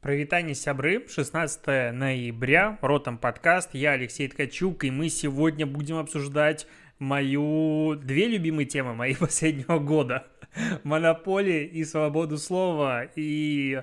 Провитание сябры, 16 ноября, Ротом подкаст, я Алексей Ткачук, и мы сегодня будем обсуждать мою две любимые темы мои последнего года. Монополия и свободу слова, и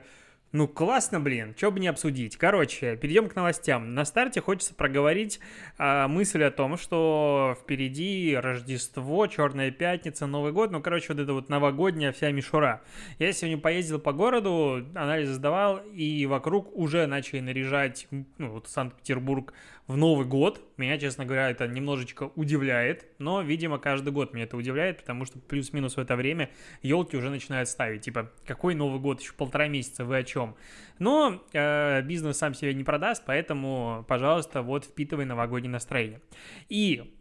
ну, классно, блин, что бы не обсудить. Короче, перейдем к новостям. На старте хочется проговорить а, мысль о том, что впереди Рождество, Черная Пятница, Новый год, ну, короче, вот это вот новогодняя вся мишура. Я сегодня поездил по городу, анализ сдавал, и вокруг уже начали наряжать, ну, вот Санкт-Петербург в Новый год. Меня, честно говоря, это немножечко удивляет, но, видимо, каждый год меня это удивляет, потому что плюс-минус в это время елки уже начинают ставить. Типа, какой Новый год? Еще полтора месяца, вы о чем? Но э, бизнес сам себя не продаст, поэтому, пожалуйста, вот впитывай новогоднее настроение. И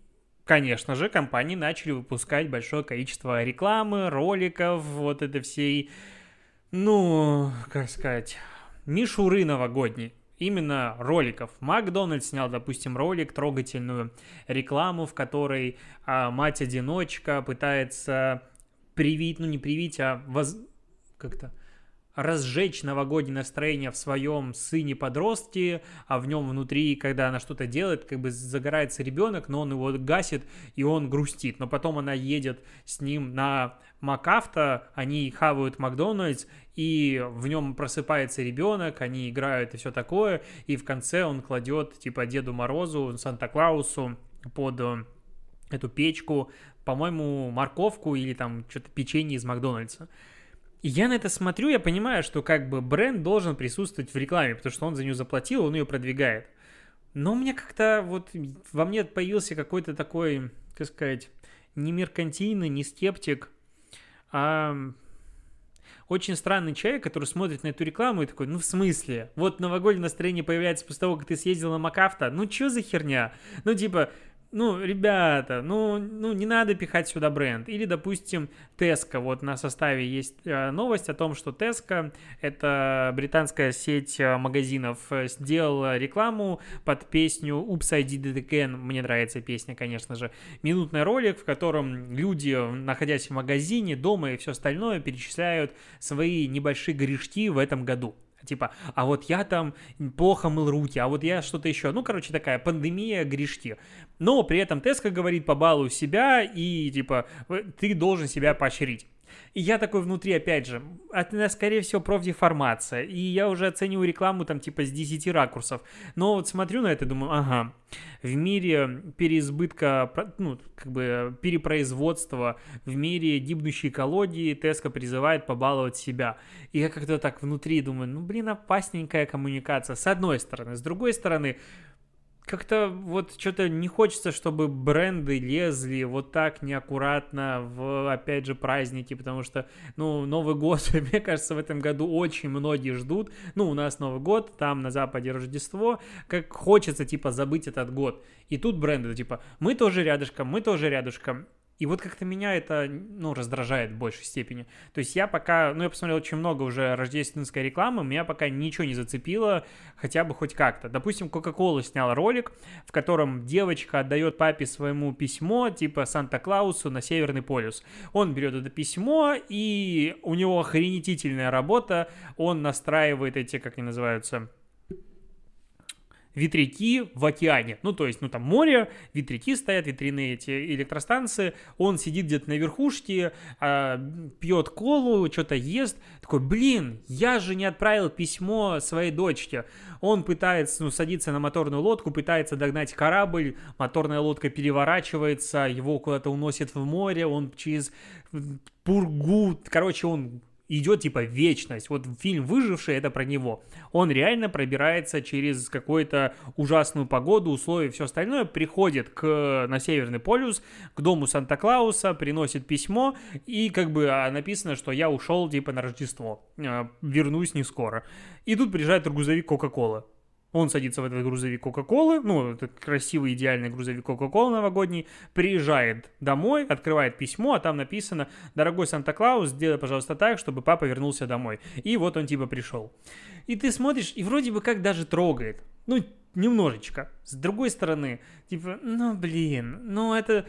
конечно же, компании начали выпускать большое количество рекламы, роликов, вот это всей, ну, как сказать, мишуры новогодней именно роликов. Макдональдс снял, допустим, ролик, трогательную рекламу, в которой а, мать-одиночка пытается привить, ну не привить, а воз... как-то разжечь новогоднее настроение в своем сыне-подростке, а в нем внутри, когда она что-то делает, как бы загорается ребенок, но он его гасит, и он грустит. Но потом она едет с ним на МакАвто, они хавают Макдональдс, и в нем просыпается ребенок, они играют и все такое, и в конце он кладет, типа, Деду Морозу, Санта-Клаусу под э, эту печку, по-моему, морковку или там что-то печенье из Макдональдса. И я на это смотрю, я понимаю, что как бы бренд должен присутствовать в рекламе, потому что он за нее заплатил, он ее продвигает. Но у меня как-то вот во мне появился какой-то такой, как сказать, не меркантийный, не скептик, а очень странный человек, который смотрит на эту рекламу и такой, ну в смысле? Вот новогоднее настроение появляется после того, как ты съездил на Макафта. Ну что за херня? Ну типа, ну, ребята, ну, ну, не надо пихать сюда бренд. Или, допустим, Tesco. Вот на составе есть э, новость о том, что Tesco, это британская сеть э, магазинов, э, сделала рекламу под песню Oops, I Did It Again. Мне нравится песня, конечно же. Минутный ролик, в котором люди, находясь в магазине, дома и все остальное, перечисляют свои небольшие грешки в этом году. Типа, а вот я там плохо мыл руки, а вот я что-то еще. Ну, короче, такая пандемия грешки. Но при этом Теска говорит, побалуй себя и, типа, ты должен себя поощрить. И я такой внутри, опять же, это, скорее всего, профдеформация. И я уже оцениваю рекламу там типа с 10 ракурсов. Но вот смотрю на это и думаю, ага, в мире переизбытка, ну, как бы перепроизводства, в мире гибнущей экологии Теска призывает побаловать себя. И я как-то так внутри думаю, ну, блин, опасненькая коммуникация, с одной стороны. С другой стороны, как-то вот что-то не хочется, чтобы бренды лезли вот так неаккуратно в, опять же, праздники, потому что, ну, Новый год, мне кажется, в этом году очень многие ждут. Ну, у нас Новый год, там на Западе Рождество, как хочется, типа, забыть этот год. И тут бренды, типа, мы тоже рядышком, мы тоже рядышком. И вот как-то меня это, ну, раздражает в большей степени. То есть я пока, ну, я посмотрел очень много уже рождественской рекламы, меня пока ничего не зацепило, хотя бы хоть как-то. Допустим, Coca-Cola снял ролик, в котором девочка отдает папе своему письмо, типа Санта-Клаусу на Северный полюс. Он берет это письмо, и у него охренительная работа, он настраивает эти, как они называются, ветряки в океане. Ну, то есть, ну, там море, ветряки стоят, ветряные эти электростанции. Он сидит где-то на верхушке, а, пьет колу, что-то ест. Такой, блин, я же не отправил письмо своей дочке. Он пытается, ну, садиться на моторную лодку, пытается догнать корабль, моторная лодка переворачивается, его куда-то уносит в море, он через пургу, короче, он идет типа вечность. Вот фильм «Выживший» — это про него. Он реально пробирается через какую-то ужасную погоду, условия и все остальное, приходит к, на Северный полюс, к дому Санта-Клауса, приносит письмо, и как бы а, написано, что я ушел типа на Рождество, а, вернусь не скоро. И тут приезжает грузовик Кока-Кола. Он садится в этот грузовик Кока-Колы, ну, этот красивый, идеальный грузовик Кока-Колы новогодний, приезжает домой, открывает письмо, а там написано «Дорогой Санта-Клаус, сделай, пожалуйста, так, чтобы папа вернулся домой». И вот он типа пришел. И ты смотришь, и вроде бы как даже трогает. Ну, немножечко. С другой стороны, типа, ну, блин, ну, это...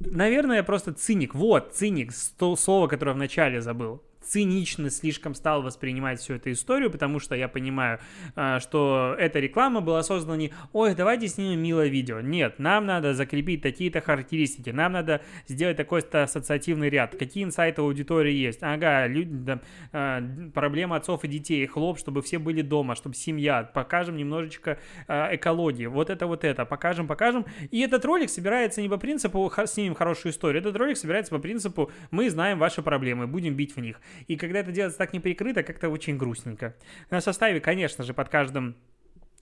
Наверное, я просто циник. Вот, циник, слово, которое вначале забыл. Цинично слишком стал воспринимать всю эту историю, потому что я понимаю, а, что эта реклама была создана не «Ой, давайте снимем милое видео». Нет, нам надо закрепить такие-то характеристики, нам надо сделать такой-то ассоциативный ряд. Какие инсайты аудитории есть? Ага, люди, да, а, проблема отцов и детей, хлоп, чтобы все были дома, чтобы семья. Покажем немножечко а, экологии. Вот это, вот это. Покажем, покажем. И этот ролик собирается не по принципу «снимем хорошую историю». Этот ролик собирается по принципу «мы знаем ваши проблемы, будем бить в них». И когда это делается так неприкрыто, как-то очень грустненько. На составе, конечно же, под каждым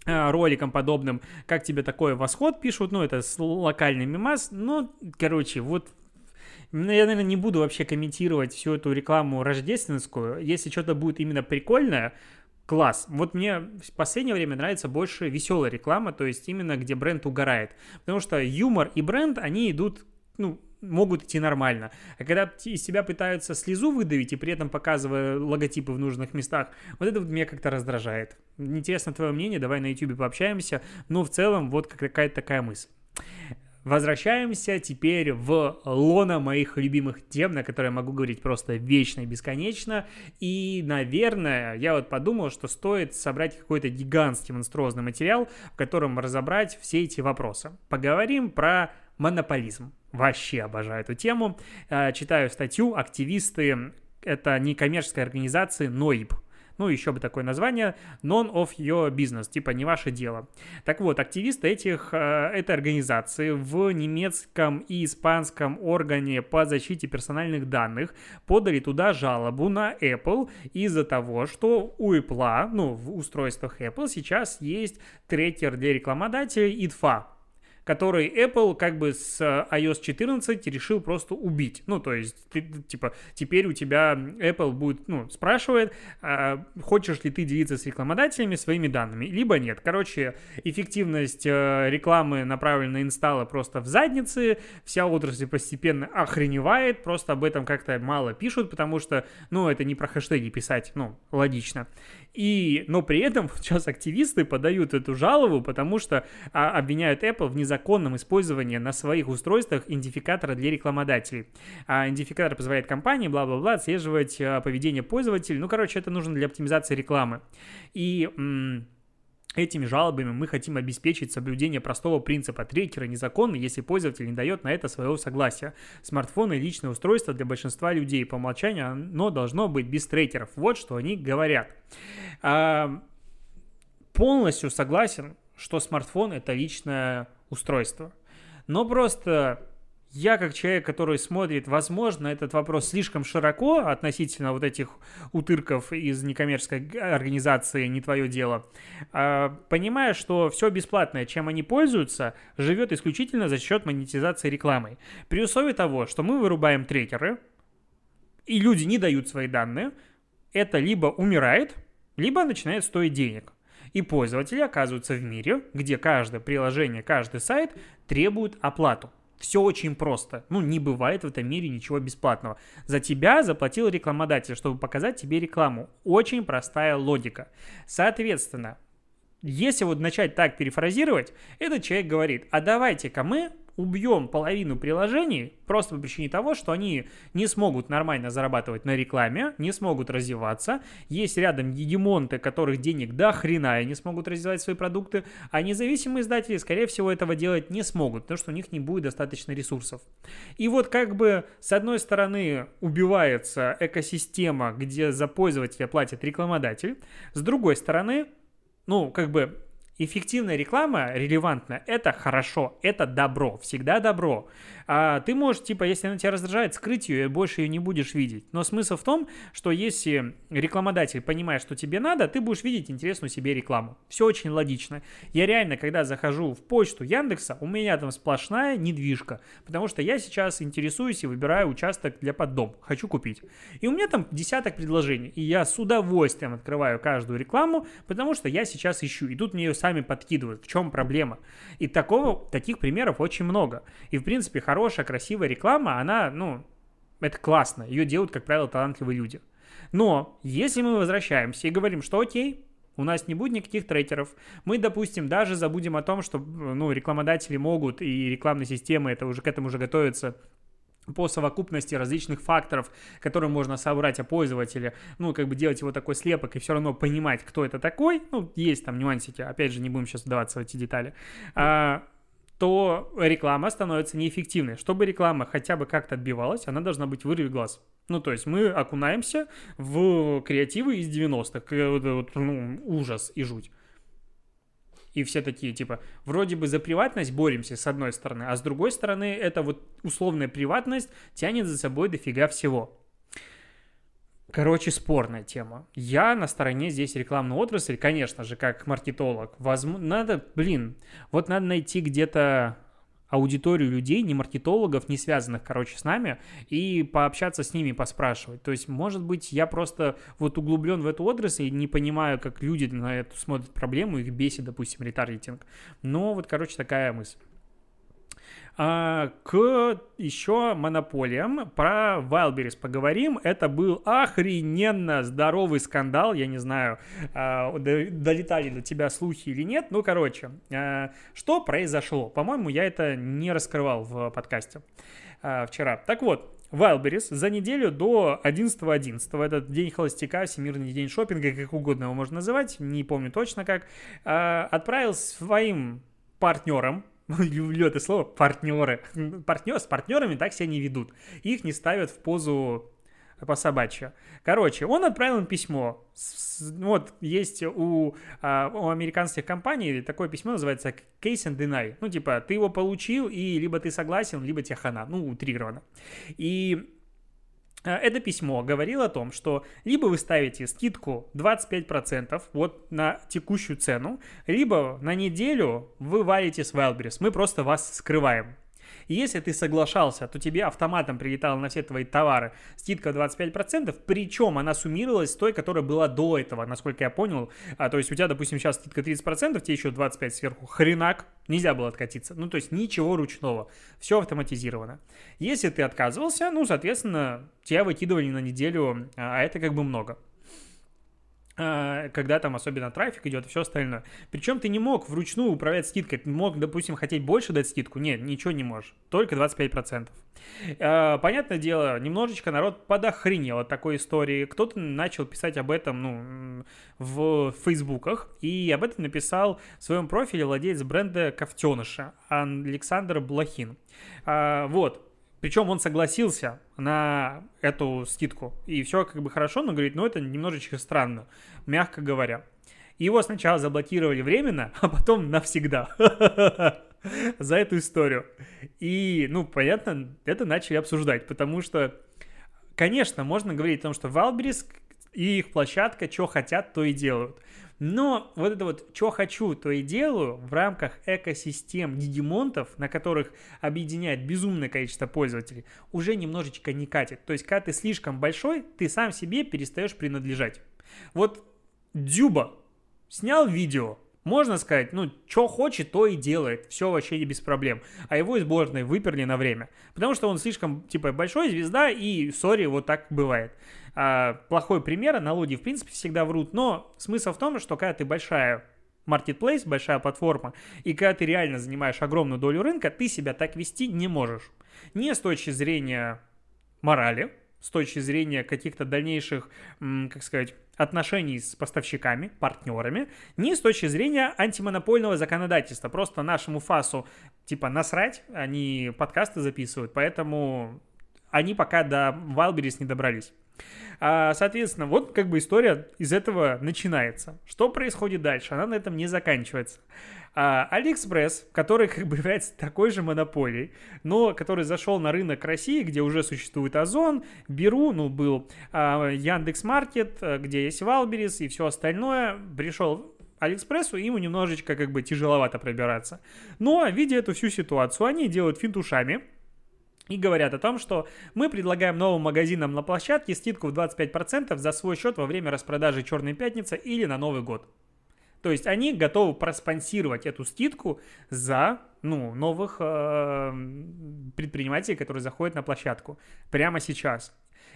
э, роликом подобным, как тебе такой восход пишут, ну, это локальный мимас, ну, короче, вот я, наверное, не буду вообще комментировать всю эту рекламу рождественскую. Если что-то будет именно прикольное, класс. Вот мне в последнее время нравится больше веселая реклама, то есть именно где бренд угорает. Потому что юмор и бренд, они идут, ну, могут идти нормально. А когда из себя пытаются слезу выдавить и при этом показывая логотипы в нужных местах, вот это вот меня как-то раздражает. Интересно твое мнение, давай на YouTube пообщаемся. Но в целом вот какая-то такая мысль. Возвращаемся теперь в лона моих любимых тем, на которые я могу говорить просто вечно и бесконечно. И, наверное, я вот подумал, что стоит собрать какой-то гигантский монструозный материал, в котором разобрать все эти вопросы. Поговорим про монополизм. Вообще обожаю эту тему. Э, читаю статью «Активисты» — это некоммерческая организация НОИБ, ну, еще бы такое название, non of your business, типа не ваше дело. Так вот, активисты этих, э, этой организации в немецком и испанском органе по защите персональных данных подали туда жалобу на Apple из-за того, что у Apple, ну, в устройствах Apple сейчас есть трекер для рекламодателей IDFA, который Apple как бы с э, iOS 14 решил просто убить. Ну, то есть, ты, типа, теперь у тебя Apple будет, ну, спрашивает, а, хочешь ли ты делиться с рекламодателями своими данными, либо нет. Короче, эффективность э, рекламы, направленной на инсталлы, просто в заднице, вся отрасль постепенно охреневает, просто об этом как-то мало пишут, потому что, ну, это не про хэштеги писать, ну, логично. И, но при этом сейчас активисты подают эту жалобу, потому что а, обвиняют Apple в незаконном использовании на своих устройствах идентификатора для рекламодателей. А идентификатор позволяет компании, бла-бла-бла, отслеживать а, поведение пользователей. Ну, короче, это нужно для оптимизации рекламы. И... М- Этими жалобами мы хотим обеспечить соблюдение простого принципа трекера незаконно, если пользователь не дает на это своего согласия. Смартфоны личное устройство для большинства людей по умолчанию, но должно быть без трекеров. Вот что они говорят. А, полностью согласен, что смартфон это личное устройство. Но просто я как человек, который смотрит, возможно, этот вопрос слишком широко относительно вот этих утырков из некоммерческой организации «Не твое дело», а, понимая, что все бесплатное, чем они пользуются, живет исключительно за счет монетизации рекламой. При условии того, что мы вырубаем трекеры, и люди не дают свои данные, это либо умирает, либо начинает стоить денег. И пользователи оказываются в мире, где каждое приложение, каждый сайт требует оплату. Все очень просто. Ну, не бывает в этом мире ничего бесплатного. За тебя заплатил рекламодатель, чтобы показать тебе рекламу. Очень простая логика. Соответственно, если вот начать так перефразировать, этот человек говорит, а давайте-ка мы убьем половину приложений просто по причине того, что они не смогут нормально зарабатывать на рекламе, не смогут развиваться. Есть рядом гегемонты, которых денег до хрена и не смогут развивать свои продукты, а независимые издатели, скорее всего, этого делать не смогут, потому что у них не будет достаточно ресурсов. И вот как бы с одной стороны убивается экосистема, где за пользователя платит рекламодатель, с другой стороны ну, как бы Эффективная реклама, релевантная, это хорошо, это добро, всегда добро. А ты можешь, типа, если она тебя раздражает, скрыть ее и больше ее не будешь видеть. Но смысл в том, что если рекламодатель понимает, что тебе надо, ты будешь видеть интересную себе рекламу. Все очень логично. Я реально, когда захожу в почту Яндекса, у меня там сплошная недвижка, потому что я сейчас интересуюсь и выбираю участок для поддом, хочу купить. И у меня там десяток предложений, и я с удовольствием открываю каждую рекламу, потому что я сейчас ищу, и тут мне ее сами подкидывают. В чем проблема? И такого, таких примеров очень много. И, в принципе, хорошая, красивая реклама, она, ну, это классно. Ее делают, как правило, талантливые люди. Но если мы возвращаемся и говорим, что окей, у нас не будет никаких трекеров. Мы, допустим, даже забудем о том, что ну, рекламодатели могут и рекламные системы это уже к этому уже готовятся по совокупности различных факторов, которые можно собрать о пользователе, ну, как бы делать его такой слепок и все равно понимать, кто это такой, ну, есть там нюансики, опять же, не будем сейчас вдаваться в эти детали, а, то реклама становится неэффективной. Чтобы реклама хотя бы как-то отбивалась, она должна быть вырви глаз. Ну, то есть мы окунаемся в креативы из 90-х, вот, ну, ужас и жуть. И все такие, типа, вроде бы за приватность боремся с одной стороны, а с другой стороны, это вот условная приватность тянет за собой дофига всего. Короче, спорная тема. Я на стороне здесь рекламной отрасли, конечно же, как маркетолог. Возможно, надо, блин, вот надо найти где-то аудиторию людей, не маркетологов, не связанных, короче, с нами, и пообщаться с ними, поспрашивать. То есть, может быть, я просто вот углублен в эту отрасль и не понимаю, как люди на эту смотрят проблему, их бесит, допустим, ретаргетинг. Но вот, короче, такая мысль. А, к еще монополиям. Про Wildberries поговорим. Это был охрененно здоровый скандал. Я не знаю, а, долетали до тебя слухи или нет. Ну, короче, а, что произошло? По-моему, я это не раскрывал в подкасте вчера. Так вот, Wildberries за неделю до 11.11, .11, этот день холостяка, всемирный день шопинга, как угодно его можно называть, не помню точно как, отправил своим партнерам, люблю это слово, партнеры. Партнер, с партнерами так себя не ведут. Их не ставят в позу по собачьи. Короче, он отправил им письмо. Вот есть у, а, у американских компаний такое письмо называется case and deny. Ну, типа, ты его получил, и либо ты согласен, либо тебе хана. Ну, утрированно. И это письмо говорило о том, что либо вы ставите скидку 25% вот на текущую цену, либо на неделю вы валите с Wildberries. Мы просто вас скрываем. И если ты соглашался, то тебе автоматом прилетала на все твои товары скидка 25%, причем она суммировалась с той, которая была до этого, насколько я понял. А, то есть у тебя, допустим, сейчас скидка 30%, тебе еще 25% сверху. Хренак, нельзя было откатиться. Ну, то есть ничего ручного, все автоматизировано. Если ты отказывался, ну, соответственно, тебя выкидывали на неделю, а это как бы много. А, когда там особенно трафик идет и все остальное. Причем ты не мог вручную управлять скидкой. Ты мог, допустим, хотеть больше дать скидку. Нет, ничего не можешь. Только 25%. А, понятное дело, немножечко народ подохренел от такой истории. Кто-то начал писать об этом ну, в фейсбуках. И об этом написал в своем профиле владелец бренда Ковтеныша Александр Блохин. А, вот, причем он согласился на эту скидку. И все как бы хорошо, но говорит, ну это немножечко странно, мягко говоря. Его сначала заблокировали временно, а потом навсегда за эту историю. И, ну, понятно, это начали обсуждать, потому что, конечно, можно говорить о том, что Валберис и их площадка, что хотят, то и делают. Но вот это вот, что хочу, то и делаю в рамках экосистем дигимонтов, на которых объединяет безумное количество пользователей, уже немножечко не катит. То есть, когда ты слишком большой, ты сам себе перестаешь принадлежать. Вот Дюба снял видео, можно сказать, ну, что хочет, то и делает. Все вообще не без проблем. А его из сборной выперли на время. Потому что он слишком, типа, большой звезда, и, сори, вот так бывает а, плохой пример, аналогии в принципе всегда врут, но смысл в том, что когда ты большая marketplace, большая платформа, и когда ты реально занимаешь огромную долю рынка, ты себя так вести не можешь. Не с точки зрения морали, с точки зрения каких-то дальнейших, как сказать, отношений с поставщиками, партнерами, не с точки зрения антимонопольного законодательства. Просто нашему ФАСу типа насрать, они подкасты записывают, поэтому они пока до Wildberries не добрались. А, соответственно, вот как бы история из этого начинается. Что происходит дальше? Она на этом не заканчивается. А, Алиэкспресс, который как бы является такой же монополией, но который зашел на рынок России, где уже существует Озон, Беру, ну, был а, Яндекс.Маркет, где есть Валберис и все остальное, пришел Алиэкспрессу, ему немножечко как бы тяжеловато пробираться. Но, видя эту всю ситуацию, они делают финтушами, и говорят о том, что мы предлагаем новым магазинам на площадке скидку в 25% за свой счет во время распродажи Черной Пятницы или на Новый год. То есть они готовы проспонсировать эту скидку за ну, новых э, предпринимателей, которые заходят на площадку прямо сейчас.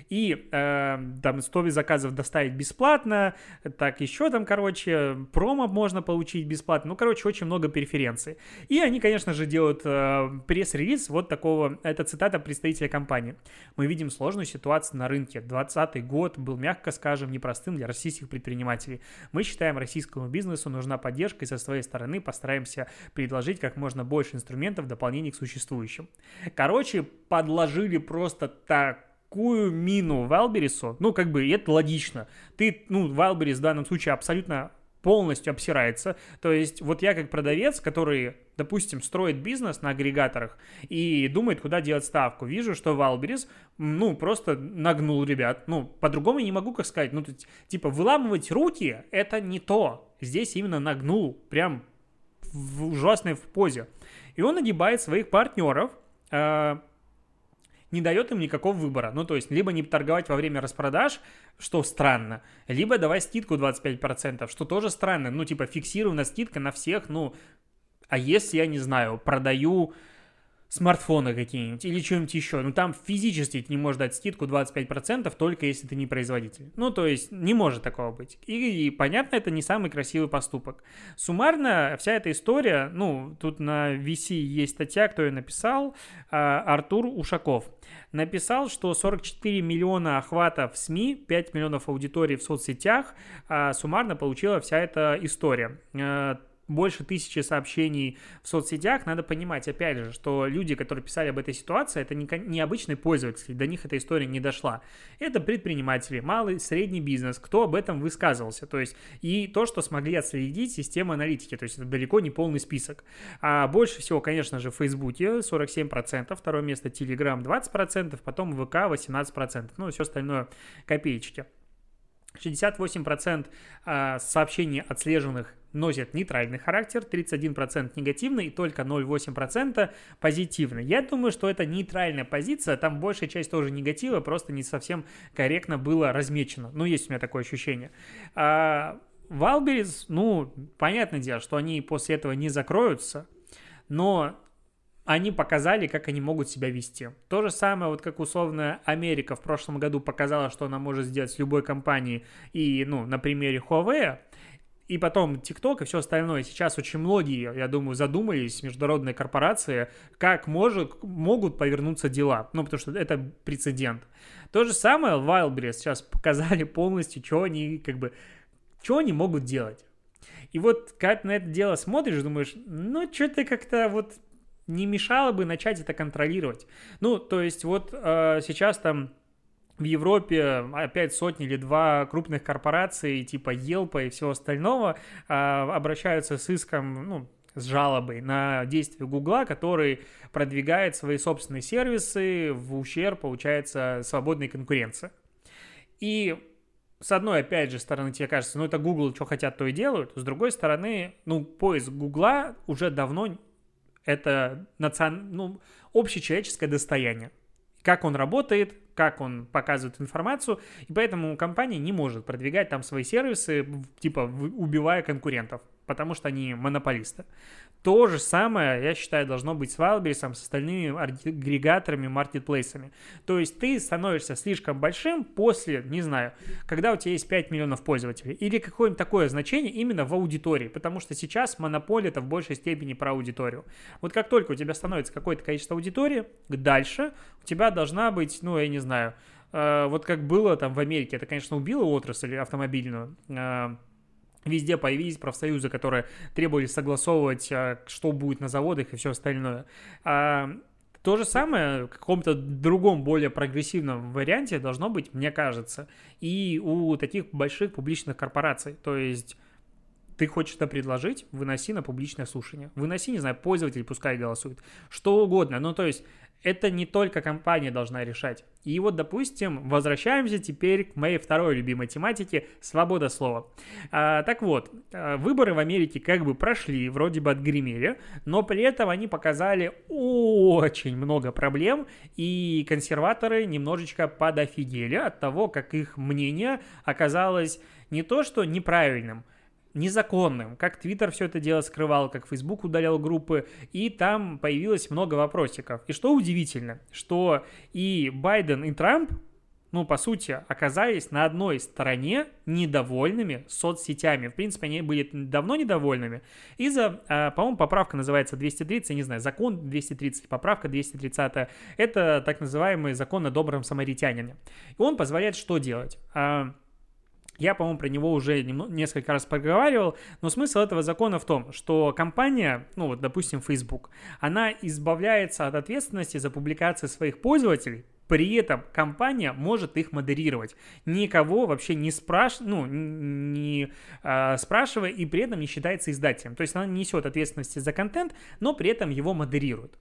И э, там 100 заказов доставить бесплатно, так еще там, короче, промо можно получить бесплатно. Ну, короче, очень много преференций. И они, конечно же, делают э, пресс-релиз вот такого, это цитата представителя компании. Мы видим сложную ситуацию на рынке. 2020 год был, мягко скажем, непростым для российских предпринимателей. Мы считаем, российскому бизнесу нужна поддержка, и со своей стороны постараемся предложить как можно больше инструментов в дополнение к существующим. Короче, подложили просто так такую мину Wildberries у, ну, как бы, это логично. Ты, ну, Wildberries в данном случае абсолютно полностью обсирается. То есть вот я как продавец, который, допустим, строит бизнес на агрегаторах и думает, куда делать ставку, вижу, что Wildberries, ну, просто нагнул ребят. Ну, по-другому не могу как сказать. Ну, типа, выламывать руки – это не то. Здесь именно нагнул, прям в ужасной в позе. И он нагибает своих партнеров, э, не дает им никакого выбора. Ну, то есть, либо не торговать во время распродаж, что странно, либо давай скидку 25%, что тоже странно. Ну, типа, фиксированная скидка на всех, ну, а если, я не знаю, продаю смартфоны какие-нибудь или что-нибудь еще. Ну, там физически ты не можешь дать скидку 25%, только если ты не производитель. Ну, то есть, не может такого быть. И, и, понятно, это не самый красивый поступок. Суммарно, вся эта история, ну, тут на VC есть статья, кто ее написал, а, Артур Ушаков. Написал, что 44 миллиона охватов в СМИ, 5 миллионов аудитории в соцсетях, а, суммарно получила вся эта история а, больше тысячи сообщений в соцсетях, надо понимать, опять же, что люди, которые писали об этой ситуации, это не, обычные пользователи, до них эта история не дошла. Это предприниматели, малый, средний бизнес, кто об этом высказывался, то есть и то, что смогли отследить система аналитики, то есть это далеко не полный список. А больше всего, конечно же, в Фейсбуке 47%, второе место Telegram 20%, потом ВК 18%, ну и все остальное копеечки. 68% а, сообщений отслеженных носят нейтральный характер, 31% негативный и только 0,8% позитивный. Я думаю, что это нейтральная позиция, там большая часть тоже негатива, просто не совсем корректно было размечено. Ну, есть у меня такое ощущение. А, Валберис, ну, понятное дело, что они после этого не закроются, но они показали, как они могут себя вести. То же самое, вот как условно Америка в прошлом году показала, что она может сделать с любой компанией, и, ну, на примере Huawei, и потом TikTok и все остальное. Сейчас очень многие, я думаю, задумались, международные корпорации, как может, могут повернуться дела. Ну, потому что это прецедент. То же самое Wildberries сейчас показали полностью, что они, как бы, что они могут делать. И вот, когда ты на это дело смотришь, думаешь, ну, что-то как-то вот не мешало бы начать это контролировать. Ну, то есть вот э, сейчас там в Европе опять сотни или два крупных корпораций типа Елпа и всего остального а, обращаются с иском, ну, с жалобой на действия Гугла, который продвигает свои собственные сервисы в ущерб, получается, свободной конкуренции. И с одной, опять же, стороны, тебе кажется, ну это Google, что хотят, то и делают. С другой стороны, ну, поиск Гугла уже давно это национ... ну, общечеловеческое достояние. Как он работает, как он показывает информацию, и поэтому компания не может продвигать там свои сервисы, типа убивая конкурентов, потому что они монополисты. То же самое, я считаю, должно быть с Wildberries, с остальными агрегаторами, маркетплейсами. То есть ты становишься слишком большим после, не знаю, когда у тебя есть 5 миллионов пользователей, или какое-нибудь такое значение именно в аудитории, потому что сейчас монополия это в большей степени про аудиторию. Вот как только у тебя становится какое-то количество аудитории, дальше у тебя должна быть, ну, я не знаю, э, вот как было там в Америке, это, конечно, убило отрасль автомобильную, э, Везде появились профсоюзы, которые требовали согласовывать, а, что будет на заводах и все остальное. А, то же самое в каком-то другом, более прогрессивном варианте должно быть, мне кажется, и у таких больших публичных корпораций. То есть ты хочешь это предложить, выноси на публичное слушание. Выноси, не знаю, пользователь пускай голосует. Что угодно. Ну, то есть это не только компания должна решать. И вот, допустим, возвращаемся теперь к моей второй любимой тематике – свобода слова. А, так вот, а, выборы в Америке как бы прошли, вроде бы отгремели, но при этом они показали очень много проблем, и консерваторы немножечко подофигели от того, как их мнение оказалось не то что неправильным – незаконным, как Твиттер все это дело скрывал, как Фейсбук удалял группы, и там появилось много вопросиков. И что удивительно, что и Байден, и Трамп ну, по сути, оказались на одной стороне недовольными соцсетями. В принципе, они были давно недовольными. Из-за, а, по-моему, поправка называется 230, я не знаю, закон 230, поправка 230. Это так называемый закон о добром самаритянине. И он позволяет что делать? Я, по-моему, про него уже несколько раз проговаривал, но смысл этого закона в том, что компания, ну вот, допустим, Facebook, она избавляется от ответственности за публикации своих пользователей, при этом компания может их модерировать, никого вообще не, спраш... ну, не э, спрашивая и при этом не считается издателем. То есть она несет ответственности за контент, но при этом его модерирует.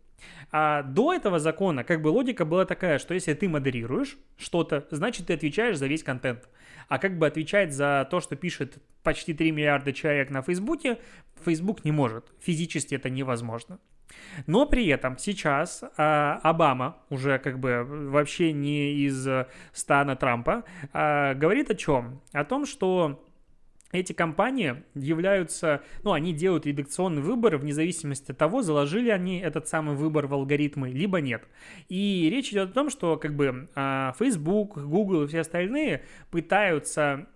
А до этого закона как бы логика была такая, что если ты модерируешь что-то, значит ты отвечаешь за весь контент а как бы отвечать за то, что пишет почти 3 миллиарда человек на Фейсбуке, Facebook не может. Физически это невозможно. Но при этом сейчас а, Обама, уже как бы вообще не из стана Трампа, а, говорит о чем? О том, что эти компании являются, ну, они делают редакционный выбор вне зависимости от того, заложили они этот самый выбор в алгоритмы, либо нет. И речь идет о том, что как бы а, Facebook, Google и все остальные пытаются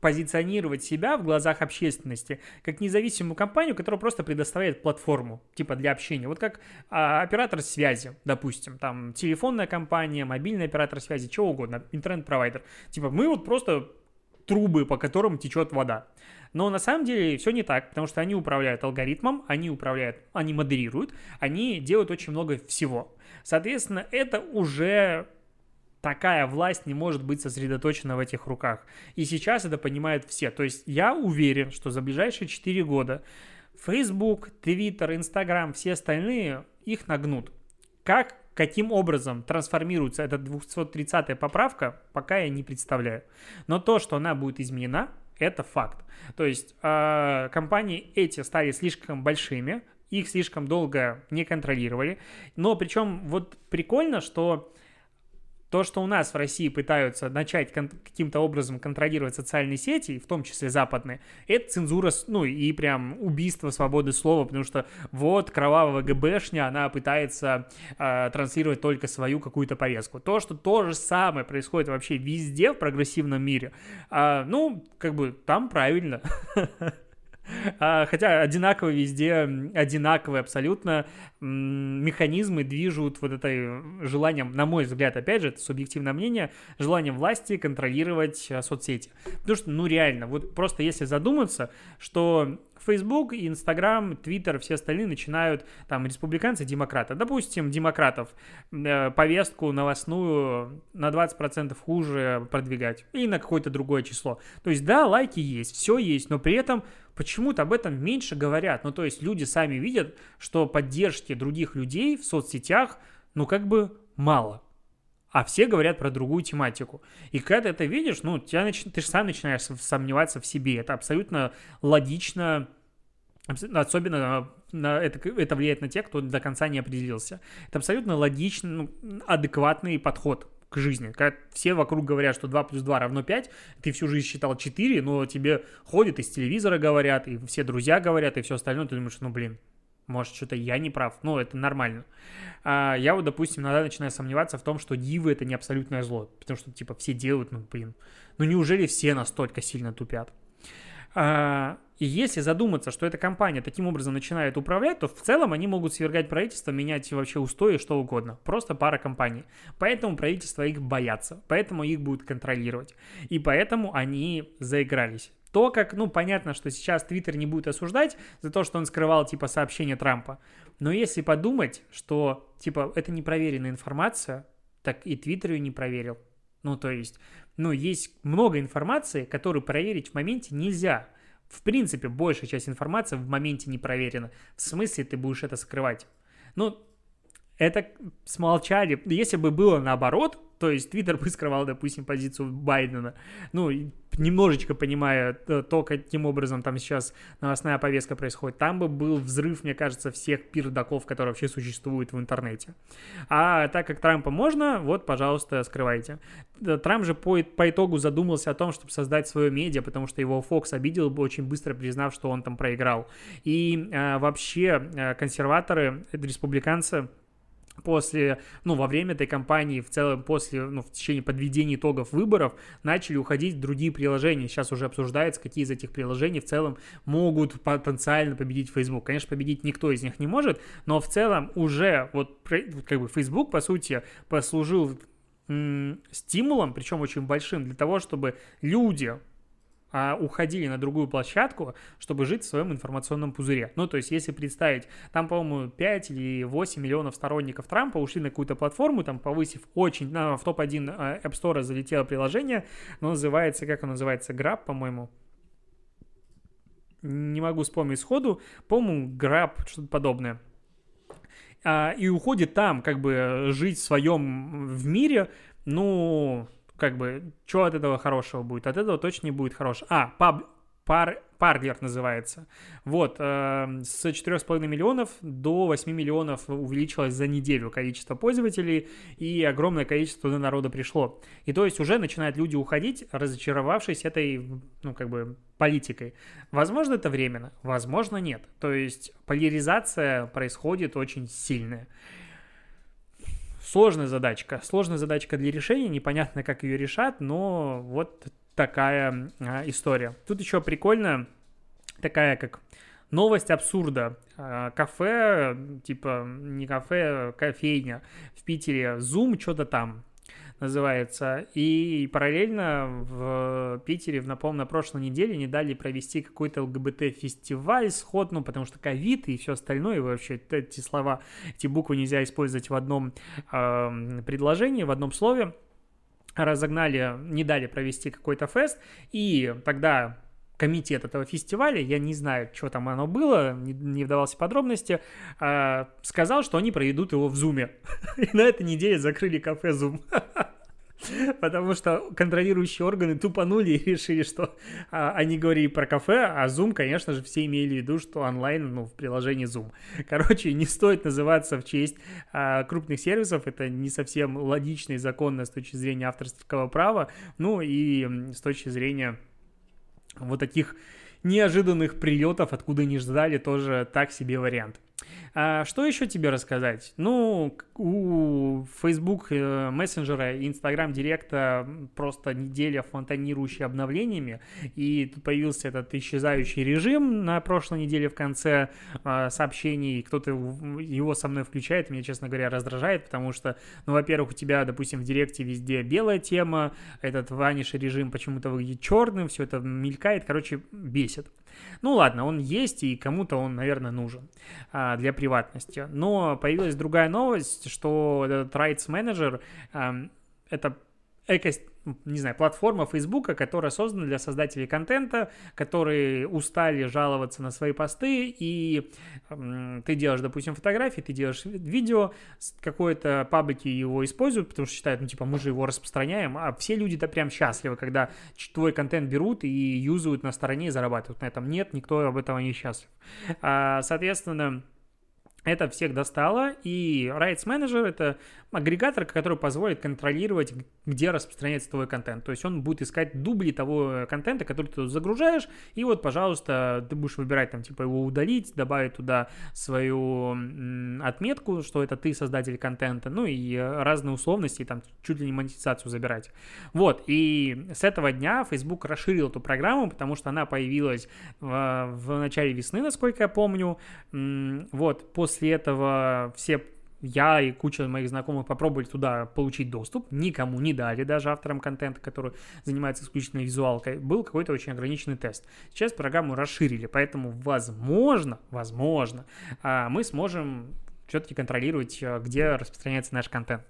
позиционировать себя в глазах общественности как независимую компанию, которая просто предоставляет платформу, типа для общения. Вот как а, оператор связи, допустим, там телефонная компания, мобильный оператор связи, чего угодно, интернет-провайдер. Типа мы вот просто трубы, по которым течет вода. Но на самом деле все не так, потому что они управляют алгоритмом, они управляют, они модерируют, они делают очень много всего. Соответственно, это уже такая власть не может быть сосредоточена в этих руках. И сейчас это понимают все. То есть я уверен, что за ближайшие 4 года Facebook, Twitter, Instagram, все остальные их нагнут. Как Каким образом трансформируется эта 230-я поправка, пока я не представляю. Но то, что она будет изменена, это факт. То есть э, компании эти стали слишком большими, их слишком долго не контролировали. Но причем вот прикольно, что то, что у нас в России пытаются начать каким-то образом контролировать социальные сети, в том числе западные, это цензура, ну и прям убийство свободы слова, потому что вот кровавая ГБшня, она пытается э, транслировать только свою какую-то повестку. То, что то же самое происходит вообще везде в прогрессивном мире, э, ну, как бы там правильно. А, хотя одинаково везде, одинаковые абсолютно механизмы движут вот это желанием, на мой взгляд, опять же, это субъективное мнение, желанием власти контролировать а, соцсети. Потому что, ну реально, вот просто если задуматься, что Facebook, Instagram, Twitter, все остальные начинают, там, республиканцы, демократы. Допустим, демократов э, повестку новостную на 20% хуже продвигать. И на какое-то другое число. То есть, да, лайки есть, все есть, но при этом почему-то об этом меньше говорят. Ну, то есть, люди сами видят, что поддержки других людей в соцсетях, ну, как бы мало а все говорят про другую тематику. И когда ты это видишь, ну, тебя нач... ты же сам начинаешь сомневаться в себе. Это абсолютно логично, особенно на это, это влияет на тех, кто до конца не определился. Это абсолютно логичный, ну, адекватный подход к жизни. Когда все вокруг говорят, что 2 плюс 2 равно 5, ты всю жизнь считал 4, но тебе ходят из телевизора говорят, и все друзья говорят, и все остальное, ты думаешь, ну, блин, может, что-то я не прав. Ну, это нормально. А я вот, допустим, иногда начинаю сомневаться в том, что дивы — это не абсолютное зло. Потому что, типа, все делают, ну, блин. Ну, неужели все настолько сильно тупят? А, и если задуматься, что эта компания таким образом начинает управлять, то в целом они могут свергать правительство, менять вообще устои, что угодно. Просто пара компаний. Поэтому правительство их боятся. Поэтому их будут контролировать. И поэтому они заигрались. То, как, ну, понятно, что сейчас Твиттер не будет осуждать за то, что он скрывал, типа, сообщения Трампа. Но если подумать, что, типа, это непроверенная информация, так и Твиттер ее не проверил. Ну, то есть, ну, есть много информации, которую проверить в моменте нельзя. В принципе, большая часть информации в моменте не проверена. В смысле ты будешь это скрывать? Ну, это смолчали. Если бы было наоборот, то есть Твиттер бы скрывал, допустим, позицию Байдена, ну, немножечко понимая то, каким образом там сейчас новостная повестка происходит, там бы был взрыв, мне кажется, всех пердаков, которые вообще существуют в интернете. А так как Трампа можно, вот, пожалуйста, скрывайте. Трамп же по, по итогу задумался о том, чтобы создать свое медиа, потому что его Фокс обидел бы, очень быстро признав, что он там проиграл. И э, вообще э, консерваторы, республиканцы, после, ну, во время этой кампании, в целом после, ну, в течение подведения итогов выборов, начали уходить другие приложения. Сейчас уже обсуждается, какие из этих приложений в целом могут потенциально победить Facebook. Конечно, победить никто из них не может, но в целом уже вот как бы Facebook, по сути, послужил стимулом, причем очень большим, для того, чтобы люди а, уходили на другую площадку, чтобы жить в своем информационном пузыре. Ну, то есть, если представить, там, по-моему, 5 или 8 миллионов сторонников Трампа ушли на какую-то платформу, там, повысив очень, на, в топ-1 а, App Store залетело приложение, но называется, как оно называется, Grab, по-моему, не могу вспомнить сходу, по-моему, Grab, что-то подобное. А, и уходит там, как бы, жить в своем в мире, ну, как бы, что от этого хорошего будет? От этого точно не будет хорошего. А, паб, пар, Парлер называется. Вот, э, с 4,5 миллионов до 8 миллионов увеличилось за неделю количество пользователей, и огромное количество туда народа пришло. И то есть уже начинают люди уходить, разочаровавшись этой, ну, как бы, политикой. Возможно, это временно, возможно, нет. То есть поляризация происходит очень сильная. Сложная задачка. Сложная задачка для решения, непонятно, как ее решат, но вот такая а, история. Тут еще прикольно такая, как новость абсурда. А, кафе, типа не кафе, а кофейня в Питере, Zoom, что-то там называется. И параллельно в Питере, в, напомню, на прошлой неделе не дали провести какой-то ЛГБТ-фестиваль сход, ну, потому что ковид и все остальное, и вообще эти слова, эти буквы нельзя использовать в одном э, предложении, в одном слове разогнали, не дали провести какой-то фест, и тогда комитет этого фестиваля, я не знаю, что там оно было, не, не вдавался в подробности, э, сказал, что они проведут его в Зуме. И на этой неделе закрыли кафе Зум. Потому что контролирующие органы тупанули и решили, что а, они говорили про кафе, а Zoom, конечно же, все имели в виду, что онлайн, ну, в приложении Zoom. Короче, не стоит называться в честь а, крупных сервисов, это не совсем логично и законно с точки зрения авторского права, ну и с точки зрения вот таких неожиданных прилетов, откуда не ждали, тоже так себе вариант. А что еще тебе рассказать? Ну, у Facebook э, мессенджера и Instagram директа просто неделя фонтанирующая обновлениями, и тут появился этот исчезающий режим на прошлой неделе в конце э, сообщений, кто-то его со мной включает, меня, честно говоря, раздражает, потому что, ну, во-первых, у тебя, допустим, в директе везде белая тема, этот ванишь режим почему-то выглядит черным, все это мелькает, короче, бесит. Ну ладно, он есть, и кому-то он, наверное, нужен а, для приватности. Но появилась другая новость, что этот Rights Manager а, это эко, не знаю, платформа Фейсбука, которая создана для создателей контента, которые устали жаловаться на свои посты, и ты делаешь, допустим, фотографии, ты делаешь видео, какой-то паблики его используют, потому что считают, ну, типа, мы же его распространяем, а все люди-то прям счастливы, когда твой контент берут и юзают на стороне и зарабатывают на этом. Нет, никто об этом не счастлив. А, соответственно, это всех достало, и Rights Manager — это агрегатор, который позволит контролировать, где распространяется твой контент. То есть он будет искать дубли того контента, который ты загружаешь, и вот, пожалуйста, ты будешь выбирать там, типа, его удалить, добавить туда свою отметку, что это ты создатель контента, ну и разные условности, там, чуть ли не монетизацию забирать. Вот, и с этого дня Facebook расширил эту программу, потому что она появилась в, в начале весны, насколько я помню. Вот, после После этого все я и куча моих знакомых попробовали туда получить доступ, никому не дали, даже авторам контента, который занимается исключительно визуалкой, был какой-то очень ограниченный тест. Сейчас программу расширили, поэтому возможно, возможно, а, мы сможем все-таки контролировать, э, где распространяется наш контент.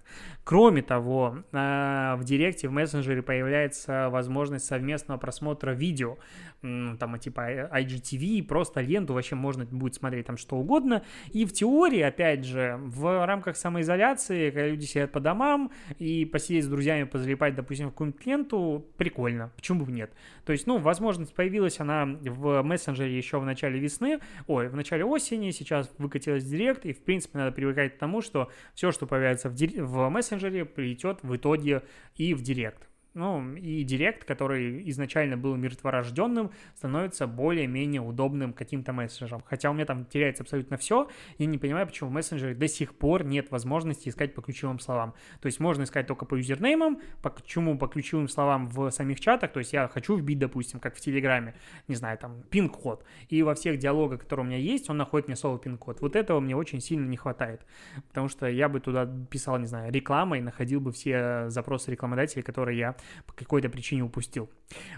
Кроме того, э, в Директе, в мессенджере появляется возможность совместного просмотра видео, там типа IGTV, просто ленту, вообще можно будет смотреть там что угодно. И в теории, опять же, в рамках самоизоляции, когда люди сидят по домам, и посидеть с друзьями, позалипать, допустим, в какую-нибудь ленту, прикольно, почему бы нет. То есть, ну, возможность появилась она в мессенджере еще в начале весны, ой, в начале осени, сейчас выкатилась Директ, и, в принципе, принципе, надо привыкать к тому, что все, что появится в, дир... в мессенджере, придет в итоге и в директ. Ну, и Директ, который изначально был мертворожденным, становится более-менее удобным каким-то мессенджером. Хотя у меня там теряется абсолютно все, я не понимаю, почему в мессенджере до сих пор нет возможности искать по ключевым словам. То есть можно искать только по юзернеймам, почему по ключевым словам в самих чатах, то есть я хочу вбить, допустим, как в Телеграме, не знаю, там, пин-код, и во всех диалогах, которые у меня есть, он находит мне слово пин-код. Вот этого мне очень сильно не хватает, потому что я бы туда писал, не знаю, реклама и находил бы все запросы рекламодателей, которые я по какой-то причине упустил.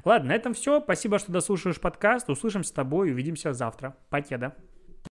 Ладно, на этом все. Спасибо, что дослушаешь подкаст. Услышимся с тобой увидимся завтра. Покеда.